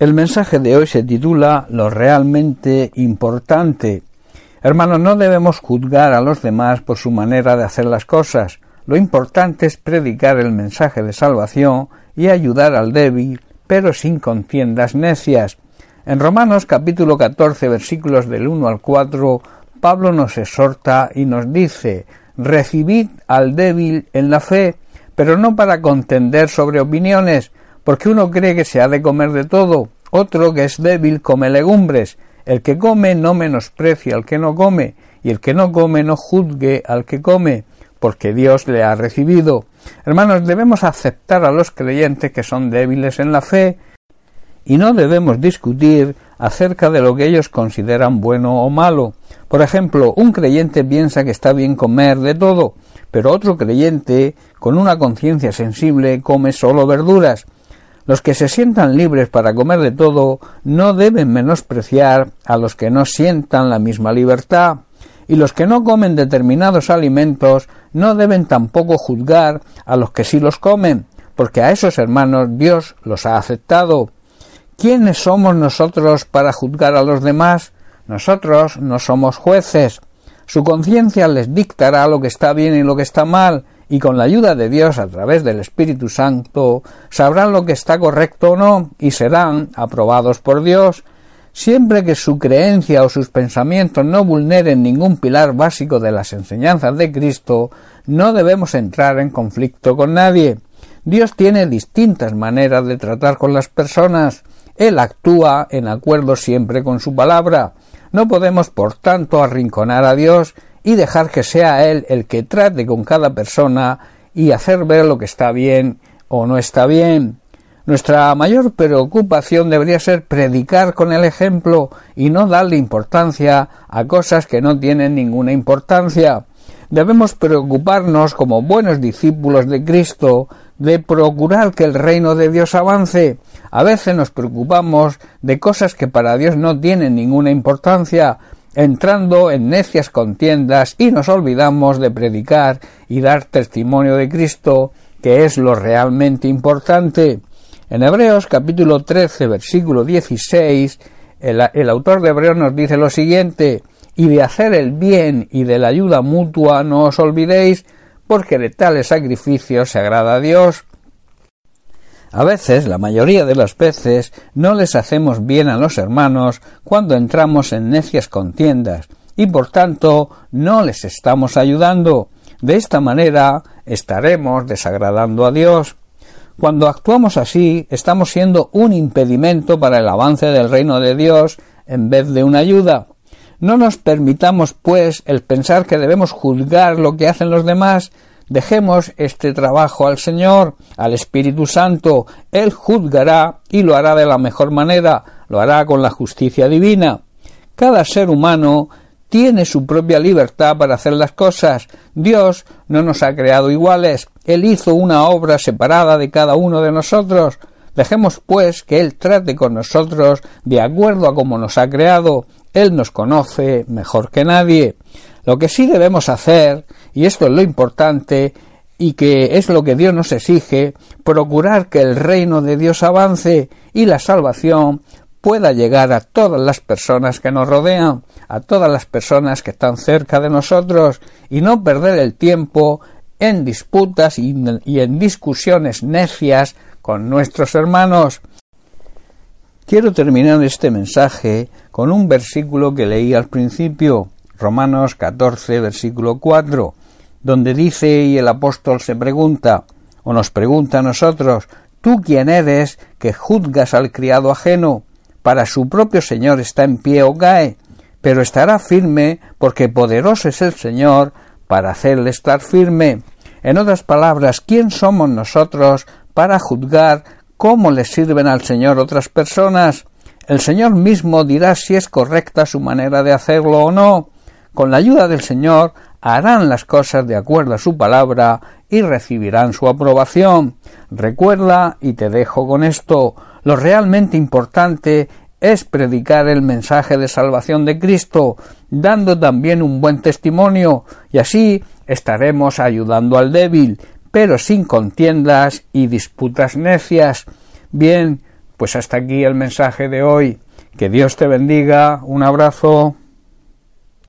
El mensaje de hoy se titula Lo realmente importante. Hermanos, no debemos juzgar a los demás por su manera de hacer las cosas. Lo importante es predicar el mensaje de salvación y ayudar al débil, pero sin contiendas necias. En Romanos capítulo 14 versículos del 1 al 4, Pablo nos exhorta y nos dice Recibid al débil en la fe, pero no para contender sobre opiniones, porque uno cree que se ha de comer de todo, otro que es débil come legumbres, el que come no menosprecia al que no come, y el que no come no juzgue al que come, porque Dios le ha recibido. Hermanos, debemos aceptar a los creyentes que son débiles en la fe, y no debemos discutir acerca de lo que ellos consideran bueno o malo. Por ejemplo, un creyente piensa que está bien comer de todo, pero otro creyente, con una conciencia sensible, come solo verduras. Los que se sientan libres para comer de todo no deben menospreciar a los que no sientan la misma libertad, y los que no comen determinados alimentos no deben tampoco juzgar a los que sí los comen, porque a esos hermanos Dios los ha aceptado. ¿Quiénes somos nosotros para juzgar a los demás? Nosotros no somos jueces. Su conciencia les dictará lo que está bien y lo que está mal, y con la ayuda de Dios a través del Espíritu Santo sabrán lo que está correcto o no y serán aprobados por Dios siempre que su creencia o sus pensamientos no vulneren ningún pilar básico de las enseñanzas de Cristo, no debemos entrar en conflicto con nadie. Dios tiene distintas maneras de tratar con las personas. Él actúa en acuerdo siempre con su palabra. No podemos, por tanto, arrinconar a Dios y dejar que sea Él el que trate con cada persona y hacer ver lo que está bien o no está bien. Nuestra mayor preocupación debería ser predicar con el ejemplo y no darle importancia a cosas que no tienen ninguna importancia. Debemos preocuparnos como buenos discípulos de Cristo de procurar que el reino de Dios avance. A veces nos preocupamos de cosas que para Dios no tienen ninguna importancia, entrando en necias contiendas y nos olvidamos de predicar y dar testimonio de Cristo, que es lo realmente importante. En Hebreos capítulo 13 versículo 16 el, el autor de Hebreos nos dice lo siguiente y de hacer el bien y de la ayuda mutua no os olvidéis porque de tales sacrificios se agrada a Dios. A veces, la mayoría de las veces, no les hacemos bien a los hermanos cuando entramos en necias contiendas, y por tanto no les estamos ayudando. De esta manera estaremos desagradando a Dios. Cuando actuamos así, estamos siendo un impedimento para el avance del reino de Dios en vez de una ayuda. No nos permitamos, pues, el pensar que debemos juzgar lo que hacen los demás, Dejemos este trabajo al Señor, al Espíritu Santo. Él juzgará y lo hará de la mejor manera, lo hará con la justicia divina. Cada ser humano tiene su propia libertad para hacer las cosas. Dios no nos ha creado iguales. Él hizo una obra separada de cada uno de nosotros. Dejemos, pues, que Él trate con nosotros de acuerdo a como nos ha creado. Él nos conoce mejor que nadie. Lo que sí debemos hacer, y esto es lo importante, y que es lo que Dios nos exige, procurar que el reino de Dios avance y la salvación pueda llegar a todas las personas que nos rodean, a todas las personas que están cerca de nosotros, y no perder el tiempo en disputas y, en discusiones necias con nuestros hermanos. Quiero terminar este mensaje con un versículo que leí al principio. Romanos 14, versículo 4, donde dice y el apóstol se pregunta, o nos pregunta a nosotros, ¿tú quién eres que juzgas al criado ajeno? Para su propio Señor está en pie o cae, pero estará firme porque poderoso es el Señor para hacerle estar firme. En otras palabras, ¿quién somos nosotros para juzgar cómo le sirven al Señor otras personas? El Señor mismo dirá si es correcta su manera de hacerlo o no. Con la ayuda del Señor harán las cosas de acuerdo a su palabra y recibirán su aprobación. Recuerda, y te dejo con esto, lo realmente importante es predicar el mensaje de salvación de Cristo, dando también un buen testimonio, y así estaremos ayudando al débil, pero sin contiendas y disputas necias. Bien, Pues hasta aquí el mensaje de hoy. Que Dios te bendiga. Un abrazo.